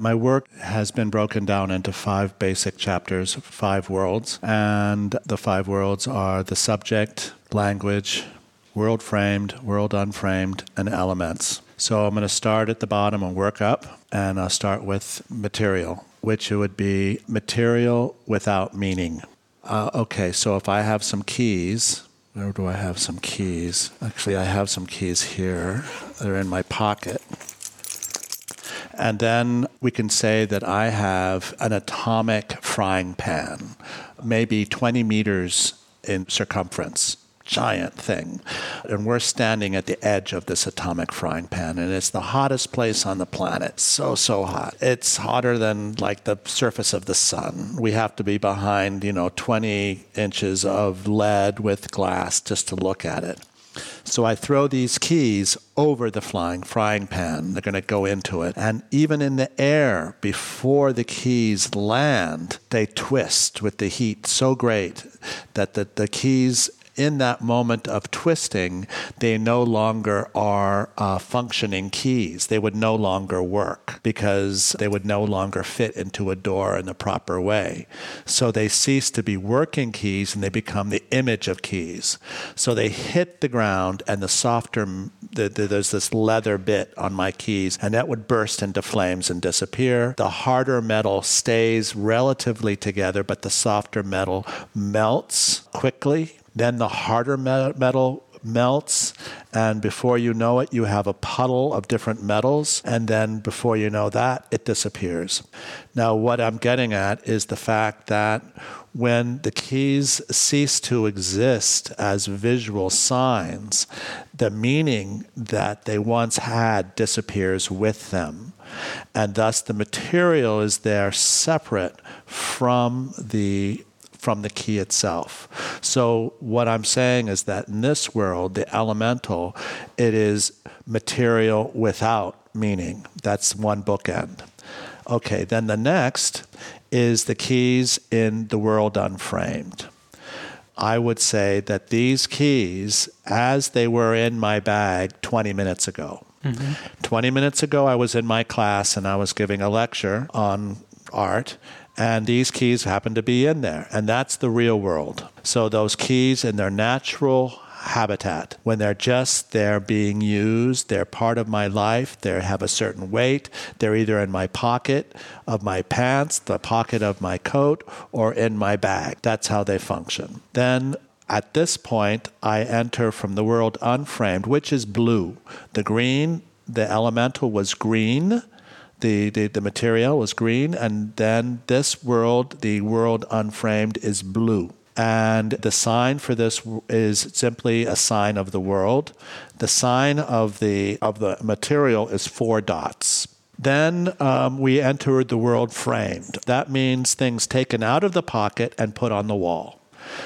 My work has been broken down into five basic chapters, five worlds. And the five worlds are the subject, language, world framed, world unframed, and elements. So I'm going to start at the bottom and work up, and I'll start with material, which would be material without meaning. Uh, okay, so if I have some keys, where do I have some keys? Actually, I have some keys here. They're in my pocket. And then we can say that I have an atomic frying pan, maybe 20 meters in circumference giant thing. And we're standing at the edge of this atomic frying pan, and it's the hottest place on the planet. So, so hot. It's hotter than like the surface of the sun. We have to be behind, you know, 20 inches of lead with glass just to look at it. So I throw these keys over the flying frying pan. They're going to go into it. And even in the air, before the keys land, they twist with the heat so great that the, the keys in that moment of twisting, they no longer are uh, functioning keys. They would no longer work because they would no longer fit into a door in the proper way. So they cease to be working keys and they become the image of keys. So they hit the ground and the softer, the, the, there's this leather bit on my keys and that would burst into flames and disappear. The harder metal stays relatively together, but the softer metal melts quickly then the harder metal melts, and before you know it, you have a puddle of different metals, and then before you know that, it disappears. Now, what I'm getting at is the fact that when the keys cease to exist as visual signs, the meaning that they once had disappears with them. And thus, the material is there separate from the from the key itself. So, what I'm saying is that in this world, the elemental, it is material without meaning. That's one bookend. Okay, then the next is the keys in the world unframed. I would say that these keys, as they were in my bag 20 minutes ago, mm-hmm. 20 minutes ago, I was in my class and I was giving a lecture on art, and these keys happen to be in there. And that's the real world. So those keys in their natural habitat. When they're just they're being used, they're part of my life, they have a certain weight, they're either in my pocket of my pants, the pocket of my coat, or in my bag. That's how they function. Then at this point, I enter from the world unframed, which is blue. The green, the elemental was green the, the, the material was green, and then this world, the world unframed, is blue. And the sign for this is simply a sign of the world. The sign of the of the material is four dots. Then um, we entered the world framed. That means things taken out of the pocket and put on the wall.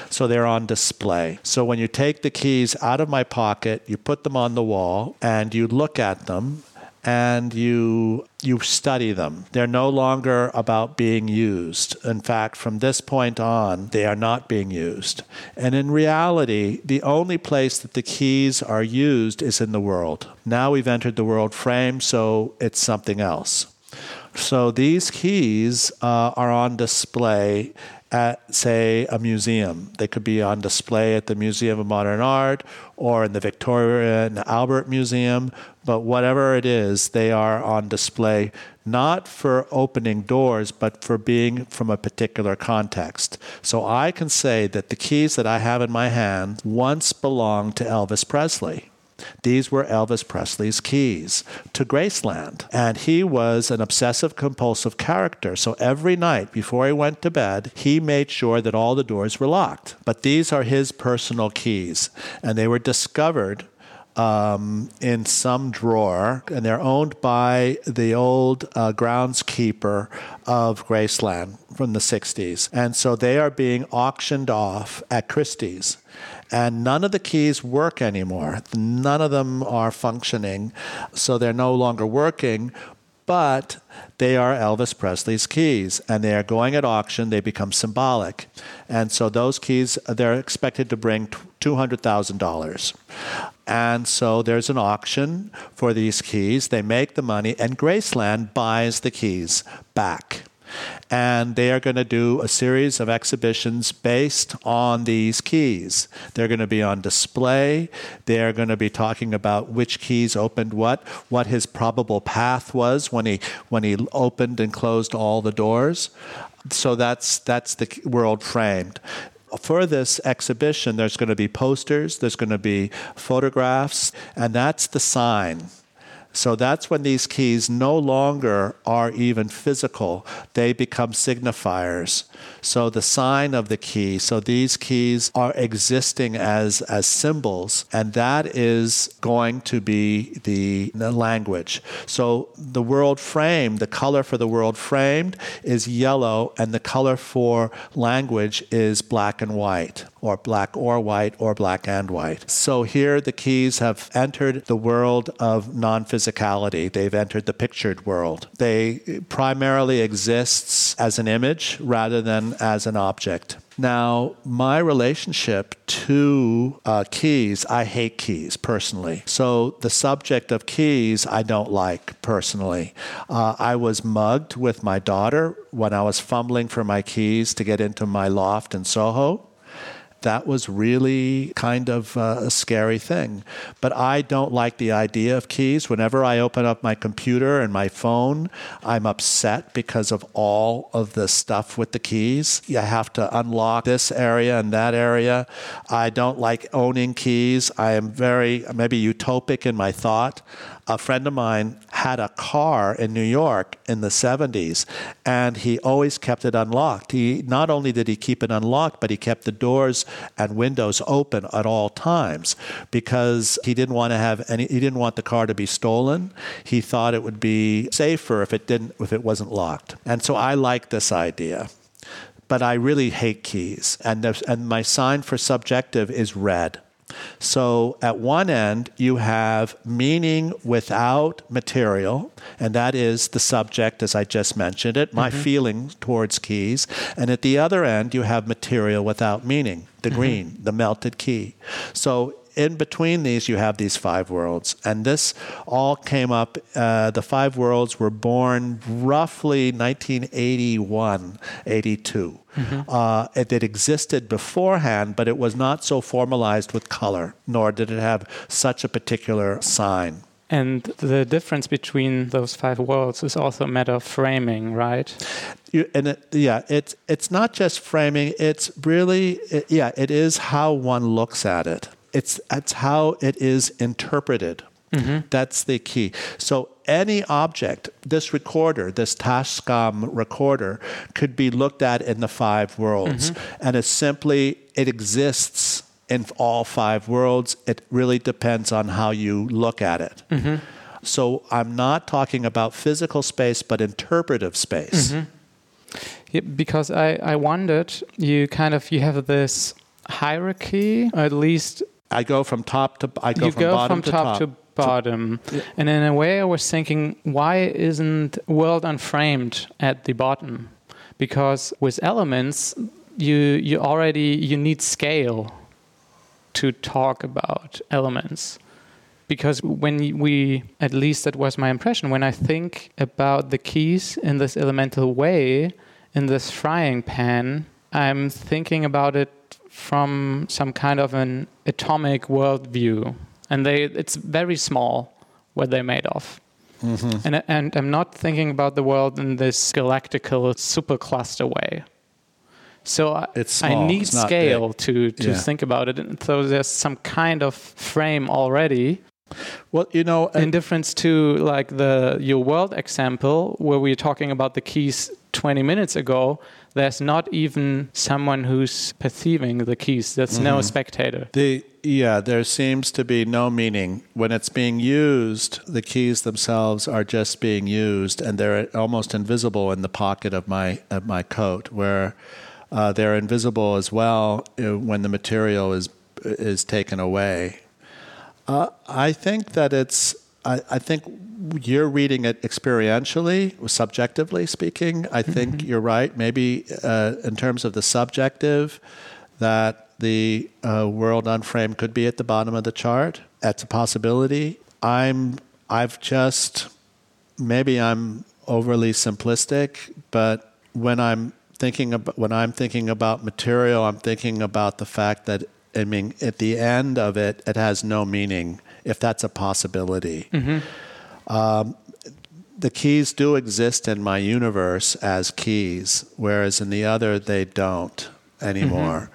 So they're on display. So when you take the keys out of my pocket, you put them on the wall and you look at them and you you study them. They're no longer about being used. In fact, from this point on, they are not being used. And in reality, the only place that the keys are used is in the world. Now we've entered the world frame, so it's something else. So these keys uh, are on display at, say, a museum. They could be on display at the Museum of Modern Art or in the Victoria and Albert Museum, but whatever it is, they are on display not for opening doors, but for being from a particular context. So I can say that the keys that I have in my hand once belonged to Elvis Presley. These were Elvis Presley's keys to Graceland. And he was an obsessive compulsive character. So every night before he went to bed, he made sure that all the doors were locked. But these are his personal keys. And they were discovered um, in some drawer, and they're owned by the old uh, groundskeeper of Graceland from the 60s. And so they are being auctioned off at Christie's and none of the keys work anymore. None of them are functioning, so they're no longer working. but they are Elvis Presley's keys and they are going at auction. They become symbolic. And so those keys, they're expected to bring $200,000. And so there's an auction for these keys. They make the money, and Graceland buys the keys back and they are going to do a series of exhibitions based on these keys. They're going to be on display. They're going to be talking about which keys opened what, what his probable path was when he when he opened and closed all the doors. So that's that's the world framed for this exhibition, there's going to be posters, there's going to be photographs, and that's the sign so that's when these keys no longer are even physical, they become signifiers. So the sign of the key, so these keys are existing as, as symbols, and that is going to be the, the language. So the world framed, the color for the world framed is yellow, and the color for language is black and white, or black or white, or black and white. So here the keys have entered the world of non physicality, They've entered the pictured world. They primarily exists as an image rather than as an object. Now, my relationship to uh, keys, I hate keys personally. So, the subject of keys, I don't like personally. Uh, I was mugged with my daughter when I was fumbling for my keys to get into my loft in Soho that was really kind of uh, a scary thing. But I don't like the idea of keys. Whenever I open up my computer and my phone, I'm upset because of all of the stuff with the keys. You have to unlock this area and that area. I don't like owning keys. I am very, maybe utopic in my thought a friend of mine had a car in New York in the 70s and he always kept it unlocked. He not only did he keep it unlocked, but he kept the doors and windows open at all times because he didn't want to have any he didn't want the car to be stolen. He thought it would be safer if it didn't if it wasn't locked. And so I like this idea but I really hate keys. And, and my sign for subjective is red. So at one end, you have meaning without material, and that is the subject, as I just mentioned it, my mm-hmm. feeling towards keys. And at the other end, you have material without meaning, the mm-hmm. green, the melted key. So in between these, you have these five worlds. And this all came up, uh, the five worlds were born roughly 1981, 82. Mm-hmm. Uh, it, it, existed beforehand, but it was not so formalized with color, nor did it have such a particular sign. And the difference between those five worlds is also a matter of framing, right? You, and it, yeah, it's it's not just framing. It's really it, yeah, it is how one looks at it it's it's how it is interpreted. Mm-hmm. That's the key. So any object, this recorder, this Tascam recorder, could be looked at in the five worlds, mm-hmm. and it's simply it exists in all five worlds. It really depends on how you look at it. Mm-hmm. So I'm not talking about physical space, but interpretive space. Mm-hmm. Yeah, because I, I wondered, you kind of you have this hierarchy, at least I go from top to I go you from go bottom from to top, top to bottom. Yeah. And in a way, I was thinking, why isn't World Unframed at the bottom? Because with elements, you you already you need scale to talk about elements. Because when we, at least that was my impression, when I think about the keys in this elemental way, in this frying pan, I'm thinking about it from some kind of an atomic worldview, and they it's very small what they're made of. Mm-hmm. And, and I'm not thinking about the world in this galactical supercluster way. So I, I need scale to, to yeah. think about it. And so there's some kind of frame already. Well, you know, in difference to like the your world example where we were talking about the keys 20 minutes ago, there's not even someone who's perceiving the keys. There's mm-hmm. no spectator. The yeah, there seems to be no meaning when it's being used. The keys themselves are just being used, and they're almost invisible in the pocket of my of my coat, where uh, they're invisible as well uh, when the material is is taken away. Uh, I think that it's I, I think you're reading it experientially, subjectively speaking. I think mm-hmm. you're right. Maybe uh, in terms of the subjective, that the uh, world unframed could be at the bottom of the chart. That's a possibility. I'm. I've just maybe I'm overly simplistic, but when I'm thinking about when I'm thinking about material, I'm thinking about the fact that I mean, at the end of it, it has no meaning if that's a possibility. Mm-hmm. Um, the keys do exist in my universe as keys, whereas in the other they don't anymore. Mm-hmm.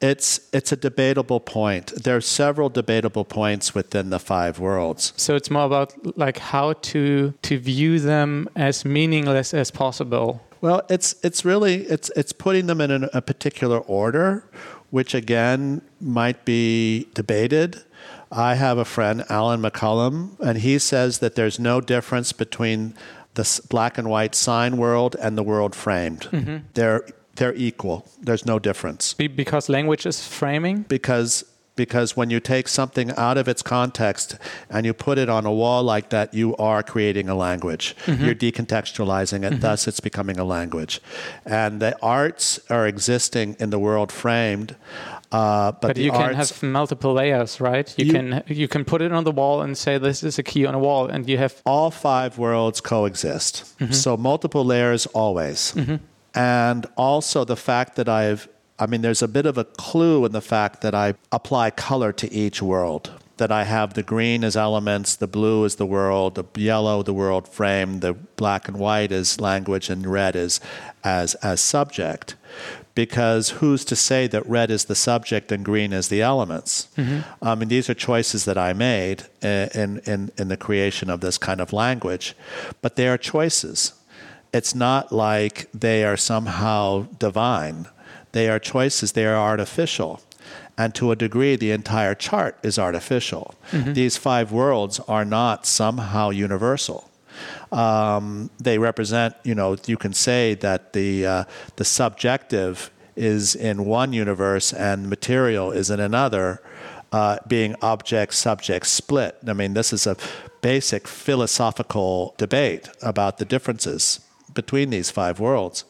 It's it's a debatable point. There are several debatable points within the five worlds. So it's more about like how to to view them as meaningless as possible. Well, it's it's really it's it's putting them in a particular order, which again might be debated. I have a friend, Allan McCollum, and he says that there's no difference between the black and white sign world and the world framed. Mm-hmm. They're they're equal. There's no difference. Because language is framing? Because because when you take something out of its context and you put it on a wall like that, you are creating a language. Mm-hmm. You're decontextualizing it, mm-hmm. thus, it's becoming a language. And the arts are existing in the world framed. Uh, but, but you can have multiple layers, right? You, you, can you can put it on the wall and say this is a key on a wall, and you have all five worlds coexist. Mm-hmm. So multiple layers always. Mm-hmm and also the fact that I've I mean, there's a bit of a clue in the fact that I apply color to each world. That I have the green as elements, the blue is the world, the yellow the world frame, the black and white is language, and red is as as subject. Because who's to say that red is the subject and green is the elements? Mm-hmm. I mean, these are choices that I made in, in in the creation of this kind of language, but they are choices it's not like they are somehow divine. They are choices, they are artificial. And to a degree, the entire chart is artificial. Mm-hmm. These five worlds are not somehow universal. Um, they represent, you know, you can say that the, uh, the subjective is in one universe and material is in another, uh, being object subject split. I mean, this is a basic philosophical debate about the differences between these five worlds.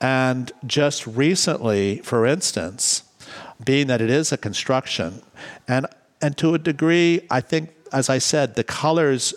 And just recently, for instance, being that it is a construction, and and to a degree, I think, as I said, the colors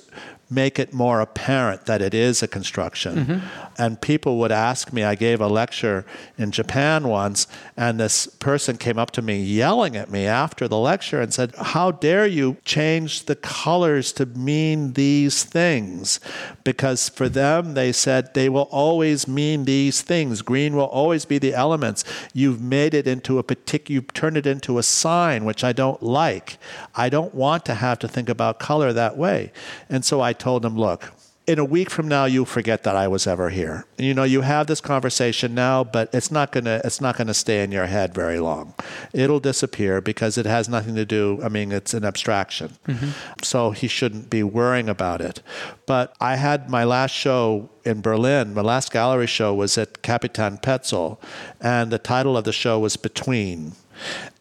make it more apparent that it is a construction. Mm-hmm. And people would ask me, I gave a lecture in Japan once, and this person came up to me yelling at me after the lecture and said, How dare you change the colors to mean these things? Because for them, they said, they will always mean these things. Green will always be the elements. You've made it into a particular, you've turned it into a sign, which I don't like. I don't want to have to think about color that way. And so I told him, look, in a week from now you'll forget that I was ever here. You know, you have this conversation now, but it's not gonna it's not gonna stay in your head very long. It'll disappear because it has nothing to do. I mean, it's an abstraction. Mm-hmm. So he shouldn't be worrying about it. But I had my last show in Berlin. My last gallery show was at Capitain Petzel, and the title of the show was Between.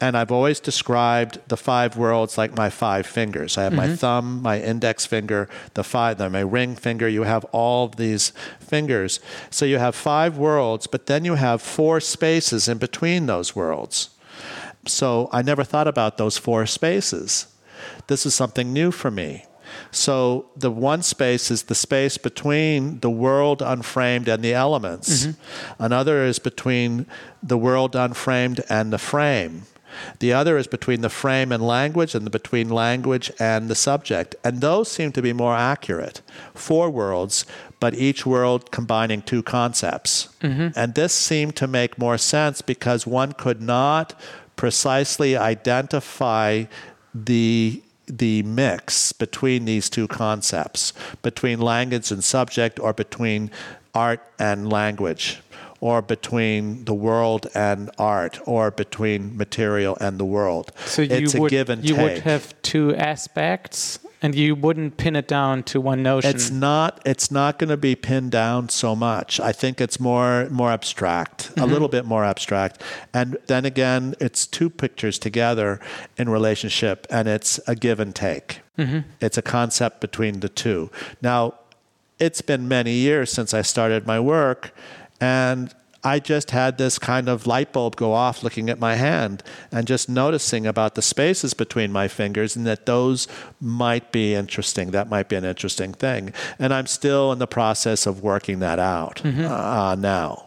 And I've always described the five worlds like my five fingers. I have mm-hmm. my thumb, my index finger, the five, my ring finger. You have all these fingers. So you have five worlds, but then you have four spaces in between those worlds. So I never thought about those four spaces. This is something new for me. So the one space is the space between the world unframed and the elements. Mm-hmm. Another is between the world unframed and the frame. The other is between the frame and language, and the between language and the subject. And those seem to be more accurate. Four worlds, but each world combining two concepts. Mm-hmm. And this seemed to make more sense because one could not precisely identify the the mix between these two concepts, between language and subject, or between art and language, or between the world and art, or between material and the world. So you it's would, a give and you take. would have two aspects and you wouldn't pin it down to one notion. It's not. It's not going to be pinned down so much. I think it's more more abstract, mm-hmm. a little bit more abstract. And then again, it's two pictures together in relationship, and it's a give and take. It's a concept between the two. Now, it's been many years since I started my work, and I just had this kind of light bulb go off looking at my hand and just noticing about the spaces between my fingers and that those might be interesting. That might be an interesting thing. And I'm still in the process of working that out uh, now.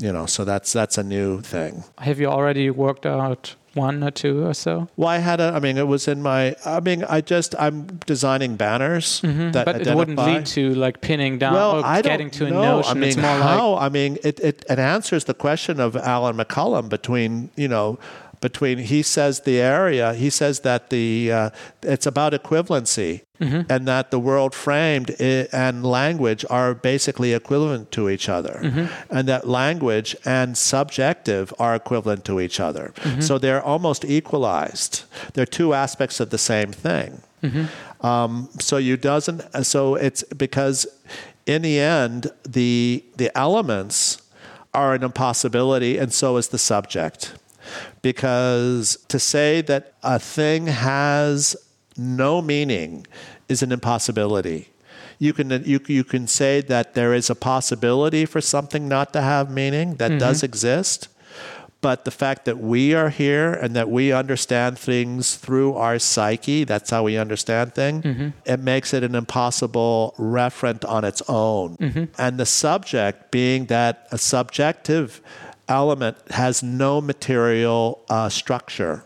You know, so that's that's a new thing. Have you already worked out one or two or so? Well, I had a. I mean, it was in my. I mean, I just I'm designing banners that Mm-hmm. but identify. it wouldn't lead to like pinning down well, or I don't getting to a know. notion. I mean, it's more how? like I mean, it, it it answers the question of Allan McCollum between you know between he says the area he says that the uh, it's about equivalency Mm-hmm. and that the world framed i- and language are basically equivalent to each other Mm-hmm. and that language and subjective are equivalent to each other Mm-hmm. so they're almost equalized they're two aspects of the same thing um, so you doesn't. So it's because in the end, the the elements are an impossibility, and so is the subject. Because to say that a thing has no meaning is an impossibility. You can you you can say that there is a possibility for something not to have meaning that mm-hmm. does exist, but the fact that we are here and that we understand things through our psyche, that's how we understand things, mm-hmm. it makes it an impossible referent on its own. Mm-hmm. And the subject, being that a subjective element, has no material uh, structure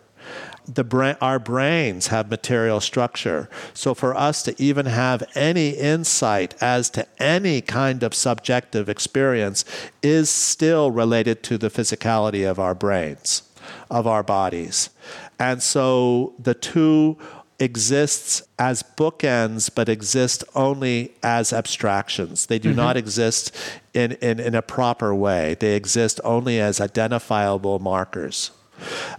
the brain, our brains have material structure. So for us to even have any insight as to any kind of subjective experience is still related to the physicality of our brains, of our bodies. And so the two exists as bookends but exist only as abstractions. They do not exist in, in, in a proper way. They exist only as identifiable markers.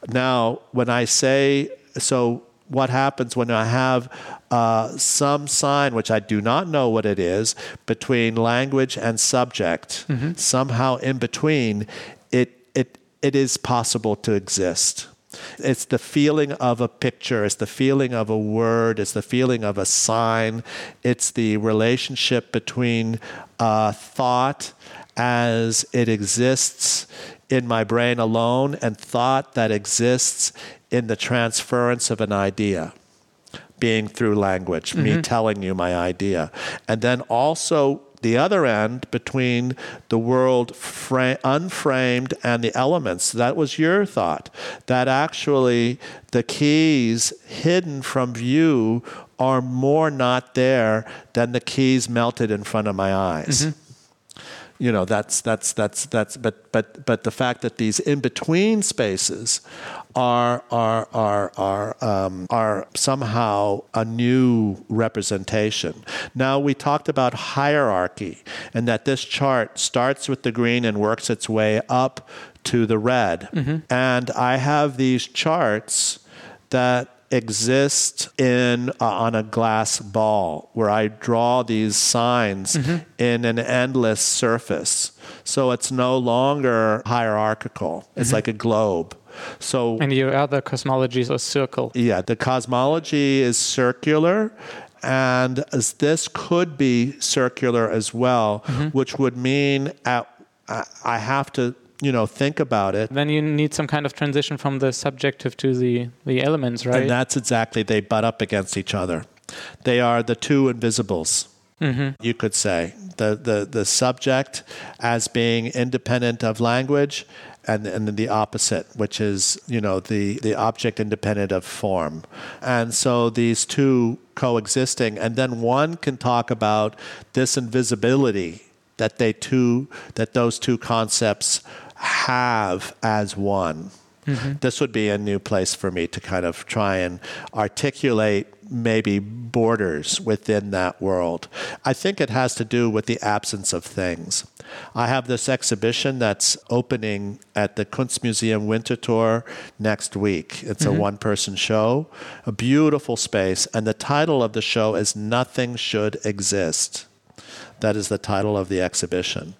Now, when I say, so what happens when I have uh, some sign, which I do not know what it is, between language and subject, somehow in between, it, it, it is possible to exist. It's the feeling of a picture, it's the feeling of a word, it's the feeling of a sign, it's the relationship between uh, thought as it exists in my brain alone and thought that exists in the transference of an idea. Being through language, me telling you my idea. And then also the other end between the world fra- unframed and the elements. That was your thought. That actually the keys hidden from view are more not there than the keys melted in front of my eyes mm-hmm. you know that's that's that's that's but but but the fact that these in between spaces are are are are um, are somehow a new representation. Now we talked about hierarchy and that this chart starts with the green and works its way up to the red. And I have these charts that exist in uh, on a glass ball where I draw these signs in an endless surface. So it's no longer hierarchical. It's like a globe. So And your other cosmologies are circle. yeah, the cosmology is circular. And as this could be circular as well, mm-hmm. which would mean at, I I have to, you know, think about it. Then you need some kind of transition from the subjective to the, the elements, right? And that's exactly, they butt up against each other. They are the two invisibles, mm-hmm. you could say. The, the, the subject as being independent of language, and, and then the opposite, which is, you know, the, the object independent of form. And so these two coexisting, and then one can talk about this invisibility that they two, that those two concepts have as one. Mm-hmm. This would be a new place for me to kind of try and articulate maybe borders within that world. I think it has to do with the absence of things. I have this exhibition that's opening at the Kunstmuseum Winterthur next week. It's a mm-hmm. one person show, a beautiful space, and the title of the show is Nothing Should Exist. That is the title of the exhibition.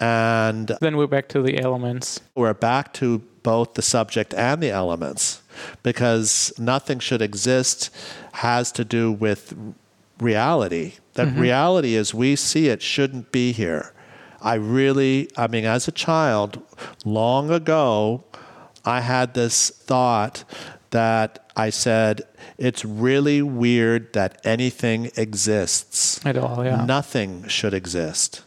And then we're back to the elements. we're back to both the subject and the elements. because nothing should exist has to do with reality. That mm-hmm. reality as we see it shouldn't be here. I really, I mean, as a child, long ago, I had this thought that I said, it's really weird that anything exists. At all, yeah. Nothing should exist.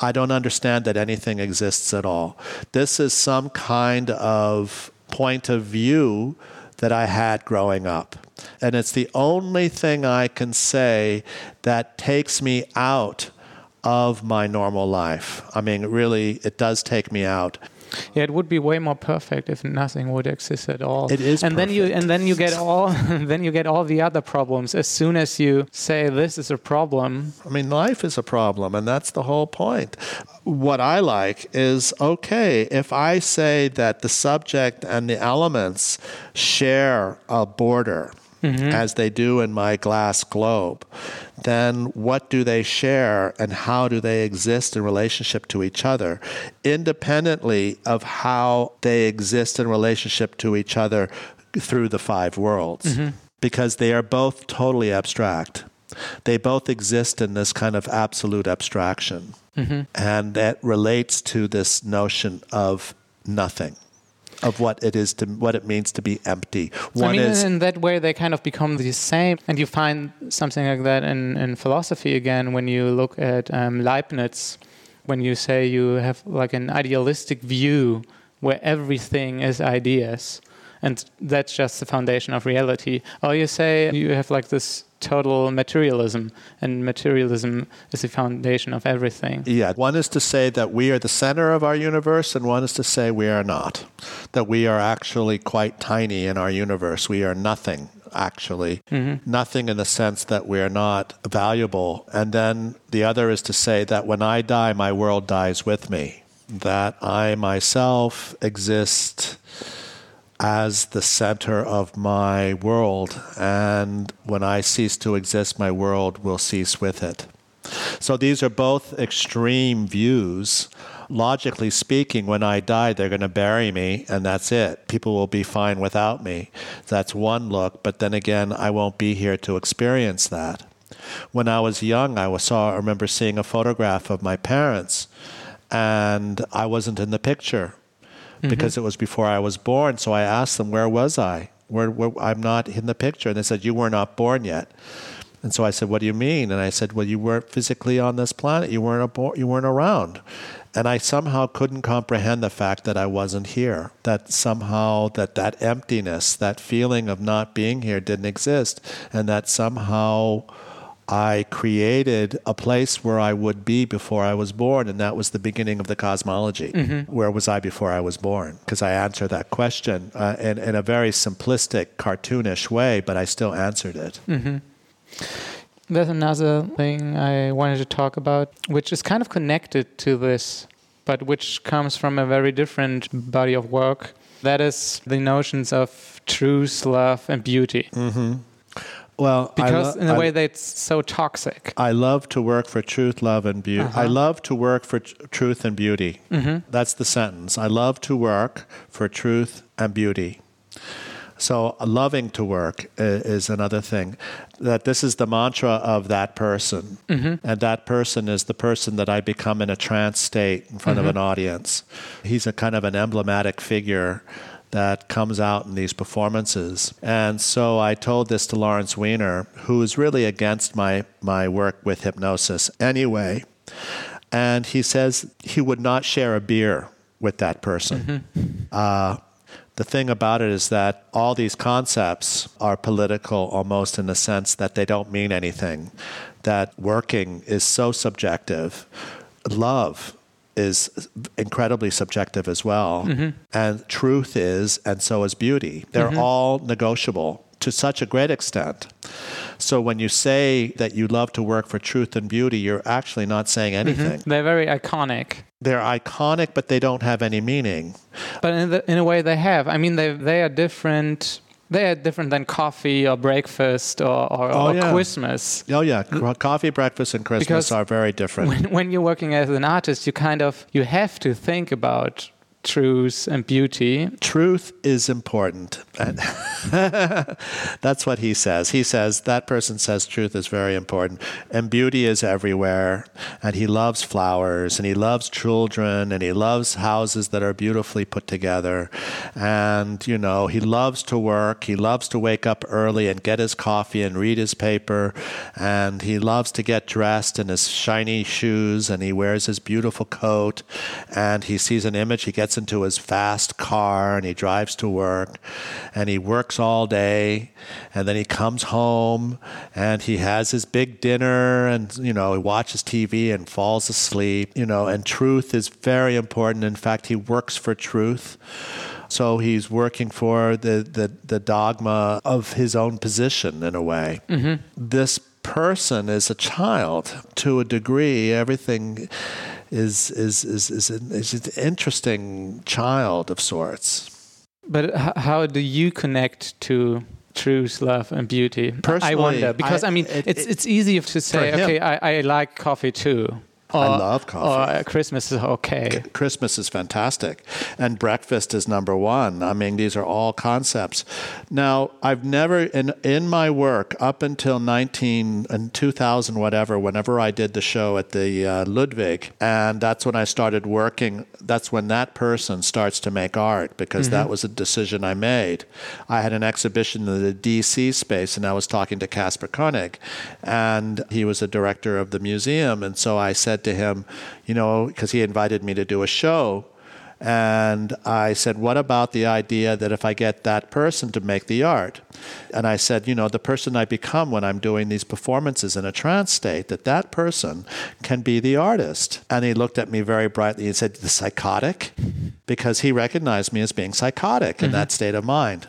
I don't understand that anything exists at all. This is some kind of point of view that I had growing up. And it's the only thing I can say that takes me out of my normal life. I mean, really, it does take me out. Yeah, it would be way more perfect if nothing would exist at all. It is and then you and then you get all then you get all the other problems as soon as you say this is a problem. I mean, life is a problem, and that's the whole point. What I like is okay, if I say that the subject and the elements share a border, Mm-hmm. as they do in my glass globe, then what do they share and how do they exist in relationship to each other, independently of how they exist in relationship to each other through the five worlds? Mm-hmm. Because they are both totally abstract. They both exist in this kind of absolute abstraction. Mm-hmm. And that relates to this notion of nothing, of what it is to what it means to be empty. One I mean, is in that way, they kind of become the same. And you find something like that in, in philosophy again when you look at um, Leibniz, when you say you have like an idealistic view where everything is ideas. And that's just the foundation of reality. Or you say you have like this total materialism, and materialism is the foundation of everything. Yeah, one is to say that we are the center of our universe, and one is to say we are not. That we are actually quite tiny in our universe. We are nothing, actually. Mm-hmm. Nothing in the sense that we are not valuable. And then the other is to say that when I die, my world dies with me. That I myself exist as the center of my world. And when I cease to exist, my world will cease with it. So these are both extreme views. Logically speaking, when I die, they're going to bury me, and that's it. People will be fine without me. That's one look, but then again, I won't be here to experience that. When I was young, I saw, I remember seeing a photograph of my parents, and I wasn't in the picture Mm-hmm. because it was before I was born. So I asked them, "Where was I? Where, where I'm not in the picture." And they said, "You were not born yet." And so I said, "What do you mean?" And I said, "Well, you weren't physically on this planet. You weren't you weren't around." And I somehow couldn't comprehend the fact that I wasn't here. That somehow that that emptiness, that feeling of not being here, didn't exist, and that somehow. I created a place where I would be before I was born, and that was the beginning of the cosmology. Mm-hmm. Where was I before I was born? Because I answered that question uh, in, in a very simplistic, cartoonish way, but I still answered it. Mm-hmm. There's another thing I wanted to talk about, which is kind of connected to this, but which comes from a very different body of work. That is the notions of truth, love, and beauty. Mm-hmm. Well, Because lo- in a way that's so toxic. I love to work for truth, love, and beauty. I Uh-huh. love to work for tr- truth and beauty. That's the sentence. I love to work for truth and beauty. So, uh, loving to work i- is another thing. That this is the mantra of that person. And that person is the person that I become in a trance state in front of an audience. He's a kind of an emblematic figure that comes out in these performances. And so I told this to Lawrence Weiner, who is really against my, my work with hypnosis anyway. And he says he would not share a beer with that person. Uh, the thing about it is that all these concepts are political almost in the sense that they don't mean anything, that working is so subjective. Love is incredibly subjective as well. Mm-hmm. And truth is, and so is beauty. They're mm-hmm. all negotiable to such a great extent. So when you say that you love to work for truth and beauty, you're actually not saying mm-hmm. anything. They're very iconic. They're iconic, but they don't have any meaning. But in, the, in a way, they have. I mean, they they are different. They are different than coffee or breakfast or, or, Oh, or yeah. Christmas. Oh yeah, Co- coffee, breakfast, and Christmas Because are very different. When, when you're working as an artist, you kind of you have to think about truth and beauty. Truth is important. That's what he says. He says that person says truth is very important and beauty is everywhere and he loves flowers and he loves children and he loves houses that are beautifully put together and you know he loves to work he loves to wake up early and get his coffee and read his paper and he loves to get dressed in his shiny shoes and he wears his beautiful coat and he sees an image he gets into his fast car and he drives to work and he works all day and then he comes home and he has his big dinner and you know he watches TV and falls asleep you know and truth is very important in fact he works for truth so he's working for the, the, the dogma of his own position in a way. Mm-hmm. This person is a child to a degree. Everything is is is is an, is an interesting child of sorts. But how do you connect to truth, love, and beauty? Personally, I wonder because I, I mean it, it's it, it's easy to say okay I, I like coffee too. Or, I love coffee. Or Christmas is okay. Christmas is fantastic. And breakfast is number one. I mean, these are all concepts. Now, I've never, in, in my work, up until 19 and 2000, whatever, whenever I did the show at the uh, Ludwig, and that's when I started working, that's when that person starts to make art because mm-hmm. that was a decision I made. I had an exhibition in the DC space, and I was talking to Kasper Koenig, and he was a director of the museum. And so I said, said to him, you know, because he invited me to do a show. And I said, What about the idea that if I get that person to make the art? And I said, You know, the person I become when I'm doing these performances in a trance state, that that person can be the artist. And he looked at me very brightly and said, The psychotic? Because he recognized me as being psychotic in mm-hmm. that state of mind.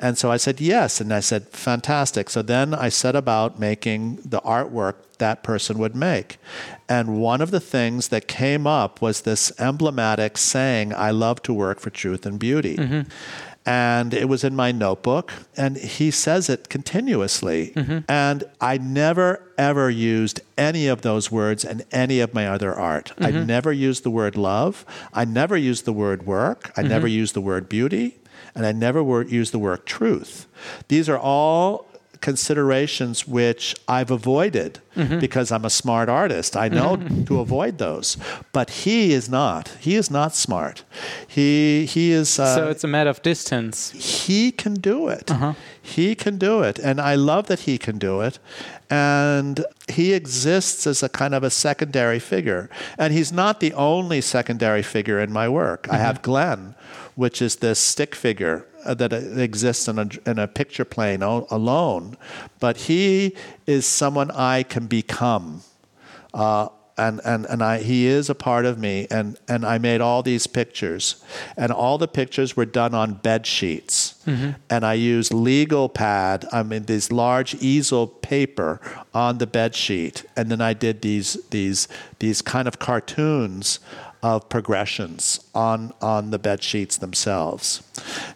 And so I said, Yes. And I said, Fantastic. So then I set about making the artwork that person would make. And one of the things that came up was this emblematic saying, I love to work for truth and beauty. Mm-hmm. And it was in my notebook, and he says it continuously. Mm-hmm. And I never, ever used any of those words in any of my other art. Mm-hmm. I never used the word love. I never used the word work. I never mm-hmm. used the word beauty. And I never used the word truth. These are all considerations which I've avoided mm-hmm. because I'm a smart artist. I know mm-hmm. to avoid those, but he is not. He is not smart. He he is. Uh, so it's a matter of distance. He can do it. Uh-huh. He can do it, and I love that he can do it. And he exists as a kind of a secondary figure, and he's not the only secondary figure in my work. Mm-hmm. I have Glen, which is this stick figure that exists in a, in a picture plane alone, but he is someone I can become. Uh, and, and, and I, he is a part of me. And, and I made all these pictures. And all the pictures were done on bed sheets. Mm-hmm. And I used legal pad, I mean, this large easel paper on the bed sheet. And then I did these, these, these kind of cartoons of progressions on, on the bed sheets themselves.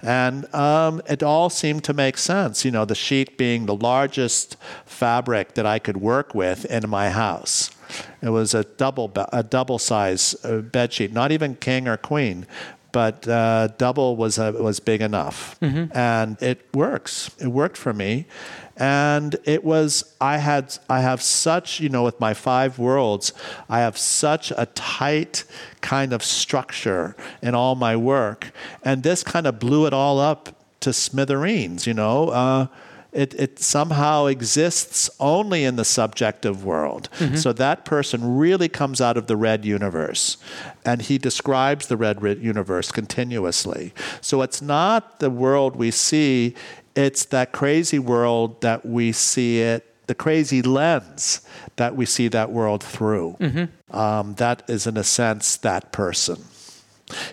And um, it all seemed to make sense, you know, the sheet being the largest fabric that I could work with in my house. It was a double, a double size uh, bed sheet, not even king or queen, but uh, double was uh, was big enough, mm-hmm. and it works. It worked for me, and it was I had I have such you know with my five worlds I have such a tight kind of structure in all my work, and this kind of blew it all up to smithereens. You know. Uh, it, it somehow exists only in the subjective world. Mm-hmm. So that person really comes out of the red universe. And he describes the red universe continuously. So it's not the world we see, it's that crazy world that we see it the crazy lens that we see that world through. Mm-hmm. Um, that is, in a sense, that person.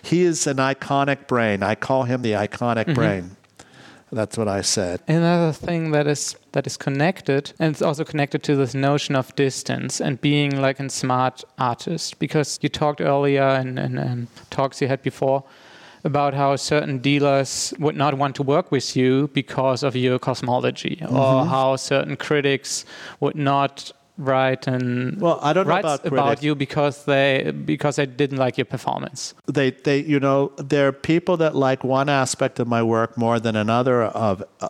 He is an iconic brain. I call him the iconic mm-hmm. brain. That's what I said. Another thing that is that is connected, and it's also connected to this notion of distance and being like a smart artist, because you talked earlier in, in, in talks you had before about how certain dealers would not want to work with you because of your cosmology, mm-hmm. or how certain critics would not write and Well, I don't know about about you because they because they didn't like your performance. they they you know there are people that like one aspect of my work more than another of uh,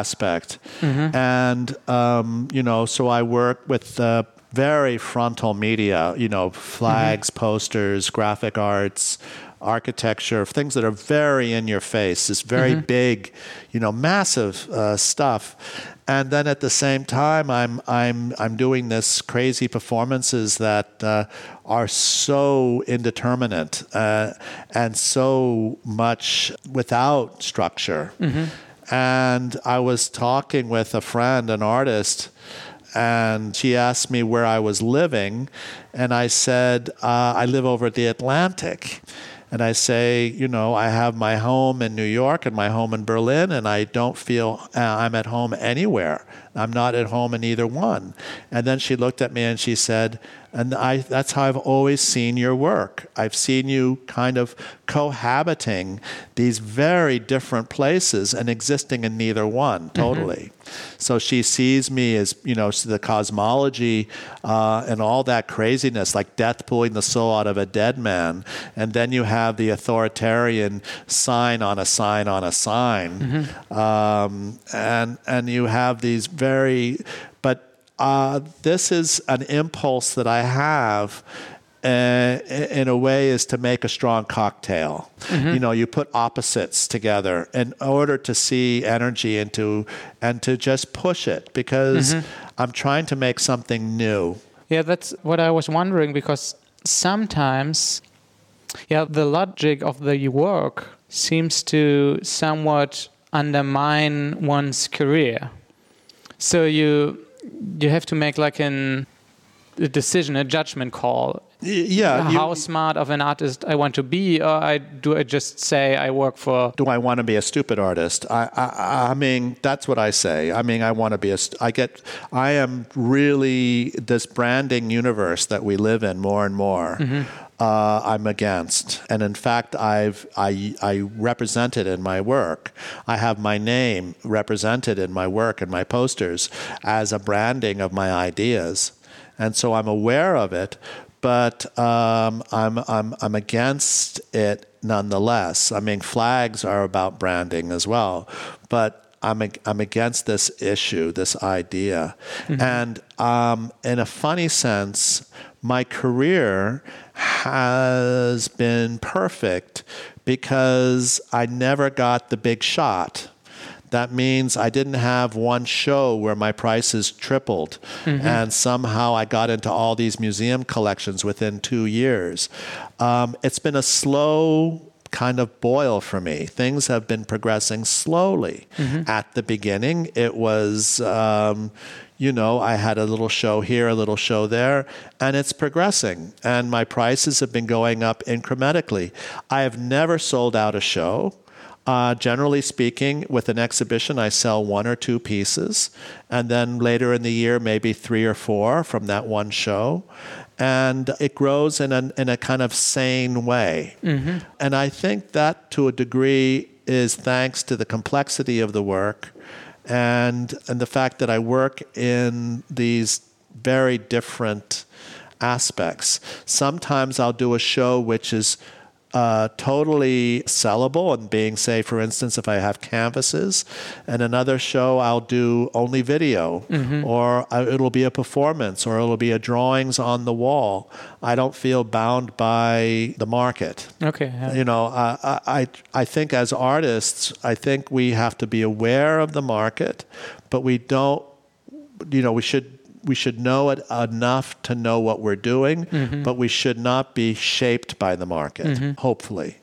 aspect. And um, you know so i work with uh, very frontal media you know flags posters graphic arts architecture of things that are very in your face this very big you know massive uh, stuff. And then at the same time i'm i'm i'm doing this crazy performances that uh, are so indeterminate uh, and so much without structure. And i was talking with a friend an artist and she asked me where I was living, and I said, uh, I live over at the Atlantic. And I say, you know, I have my home in New York and my home in Berlin, and I don't feel uh, I'm at home anywhere. I'm not at home in either one. And then she looked at me and she said, and I, that's how I've always seen your work. I've seen you kind of cohabiting these very different places and existing in neither one totally. So she sees me as, you know, the cosmology uh, and all that craziness, like death pulling the soul out of a dead man. And then you have the authoritarian sign on a sign on a sign. Um, and, and you have these very, but uh, this is an impulse that I have. Uh, in a way, is to make a strong cocktail. You know, you put opposites together in order to see energy into and to just push it because I'm trying to make something new. Yeah, that's what I was wondering because sometimes, yeah, the logic of the work seems to somewhat undermine one's career. So you you have to make like an a decision, a judgment call. Yeah. you- How smart of an artist I want to be, or I do I just say I work for do I want to be a stupid artist? I, I, I mean, that's what I say. I mean, I want to be a. I get. I am really this branding universe that we live in more and more. Mm-hmm. Uh, I'm against, and in fact, I've I I represent it in my work. I have my name represented in my work and my posters as a branding of my ideas, and so I'm aware of it but um, I'm, I'm, I'm against it nonetheless. I mean, flags are about branding as well, but I'm, I'm against this issue, this idea. And um, in a funny sense, my career has been perfect because I never got the big shot. That means I didn't have one show where my prices tripled, and somehow I got into all these museum collections within two years. Um, it's been a slow kind of boil for me. Things have been progressing slowly. At the beginning, it was. Um, you know, I had a little show here, a little show there, and it's progressing. And my prices have been going up incrementally. I have never sold out a show. Uh, generally speaking, with an exhibition, I sell one or two pieces, and then later in the year, maybe three or four from that one show. And it grows in a, in a kind of sane way. And I think that to a degree is thanks to the complexity of the work and, and the fact that I work in these very different aspects. Sometimes I'll do a show which is uh, totally sellable and being, say, for instance, if I have canvases, and another show I'll do only video, or uh, it'll be a performance, or it'll be a drawings on the wall. I don't feel bound by the market. okay. yeah. You know, I, I- I think as artists, I think we have to be aware of the market, but we don't, you know, we should we should know it enough to know what we're doing, Mm-hmm. but we should not be shaped by the market. Hopefully,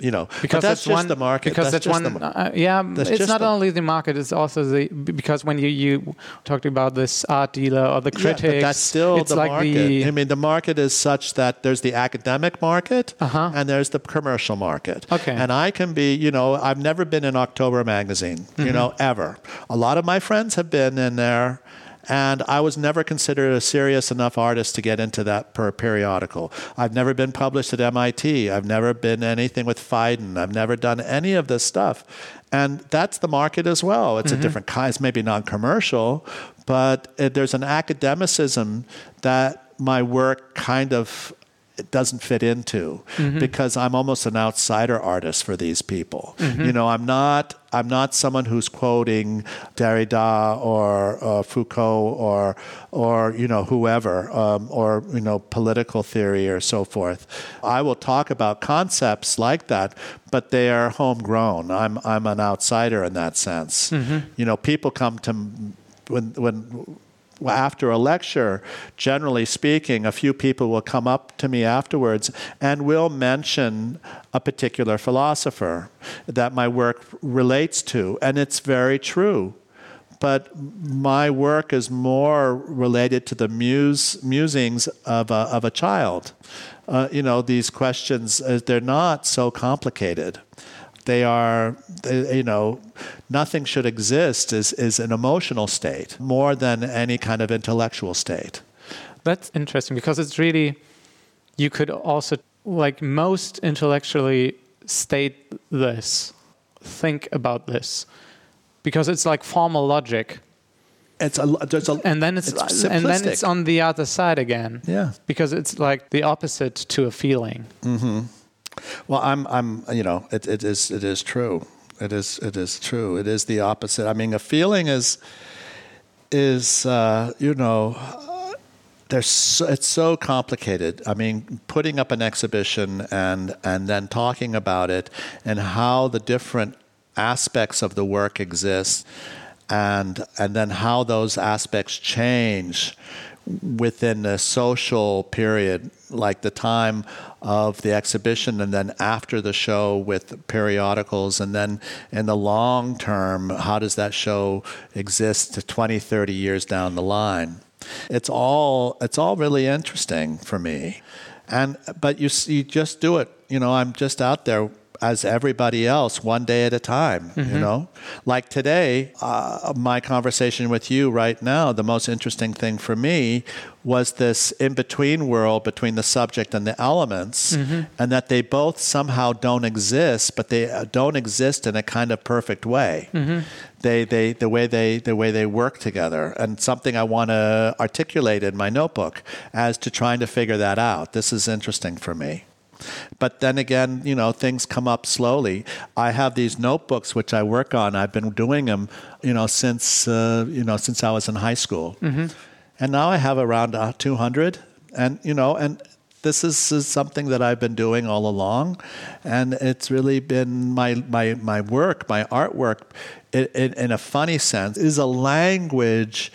you know, because that's it's just one, the market. Because that's that's, just one. the uh, yeah, That's it's not the- only the market; it's also the because when you you talked about this art dealer or the critics, Yeah, that's still it's the like market. the I mean, the market is such that there's the academic market Uh-huh. and there's the commercial market. Okay. And I can be, you know, I've never been in October magazine, Mm-hmm. you know, ever. A lot of my friends have been in there. And I was never considered a serious enough artist to get into that per periodical. I've never been published at MIT. I've never been anything with Phaidon. I've never done any of this stuff. And that's the market as well. It's a different kind. It's maybe non-commercial, but uh, there's an academicism that my work kind of it doesn't fit into mm-hmm. because I'm almost an outsider artist for these people. Mm-hmm. You know, I'm not I'm not someone who's quoting Derrida or uh, Foucault or or you know whoever um, or you know political theory or so forth. I will talk about concepts like that, but they are homegrown. I'm I'm an outsider in that sense. Mm-hmm. You know, people come to when when after a lecture, generally speaking, a few people will come up to me afterwards and will mention a particular philosopher that my work relates to. And it's very true. But my work is more related to the muse, musings of a, of a child. Uh, you know, these questions, uh, they're not so complicated. They are, they, you know, nothing should exist is, is an emotional state more than any kind of intellectual state. That's interesting because it's really, you could also, like, most intellectually state this, think about this, because it's like formal logic. It's a, there's a, and then it's, it's and then it's on the other side again. Yeah, because it's like the opposite to a feeling. Mm-hmm. Well, I'm, I'm, you know, it, it is, it is true. It is, it is true. It is the opposite. I mean, a feeling is, is, uh, you know, there's so, it's so complicated. I mean, putting up an exhibition and and then talking about it and how the different aspects of the work exist, and and then how those aspects change within the social period, like the time of the exhibition and then after the show with periodicals, and then in the long term, how does that show exist 20, 30 years down the line? It's all, it's all really interesting for me. And, but you, you just do it. You know, I'm just out there as everybody else, one day at a time, mm-hmm. you know? Like today, uh, my conversation with you right now, the most interesting thing for me was this in between world between the subject and the elements, mm-hmm. and that they both somehow don't exist, but they uh, don't exist in a kind of perfect way. Mm-hmm. They, they, the way they, the way they work together, and something I want to articulate in my notebook as to trying to figure that out. This is interesting for me. But then again, you know, things come up slowly. I have these notebooks which I work on. I've been doing them, you know, since uh, you know since I was in high school, mm-hmm. and now I have around uh, 200. And you know, and this is, is, something that I've been doing all along, and it's really been my my my work, my artwork, in, in, in a funny sense, is a language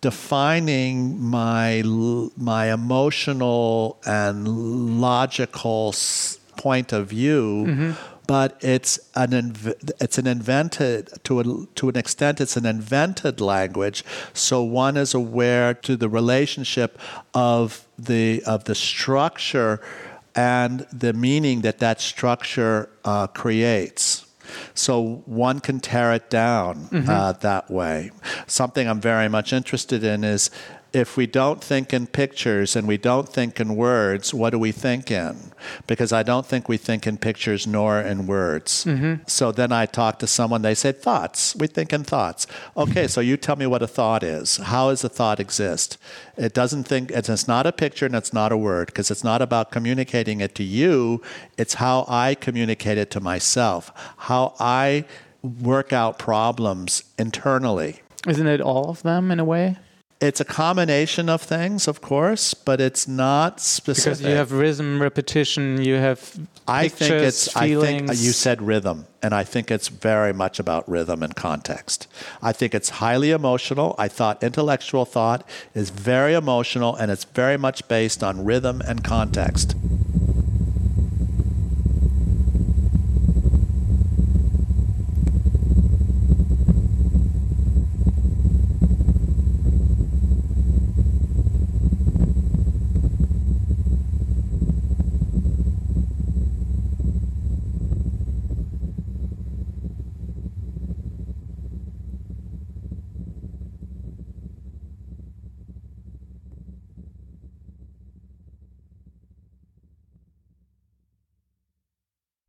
defining my my emotional and logical point of view. Mm-hmm. But it's an inv- it's an invented to a, to an extent it's an invented language. So one is aware to the relationship of the of the structure and the meaning that that structure uh, creates. So one can tear it down mm-hmm. uh, that way. Something I'm very much interested in is if we don't think in pictures and we don't think in words, what do we think in? Because I don't think we think in pictures nor in words. Mm-hmm. So then I talk to someone, they say, thoughts. We think in thoughts. Okay, so you tell me what a thought is. How does a thought exist? It doesn't think, it's not a picture and it's not a word because it's not about communicating it to you. It's how I communicate it to myself, how I work out problems internally. Isn't it all of them in a way? It's a combination of things, of course, but it's not specific. Because you have rhythm, repetition, you have pictures, I think it's feelings. I think uh, you said rhythm, and I think it's very much about rhythm and context. I think it's highly emotional. I thought intellectual thought is very emotional and it's very much based on rhythm and context.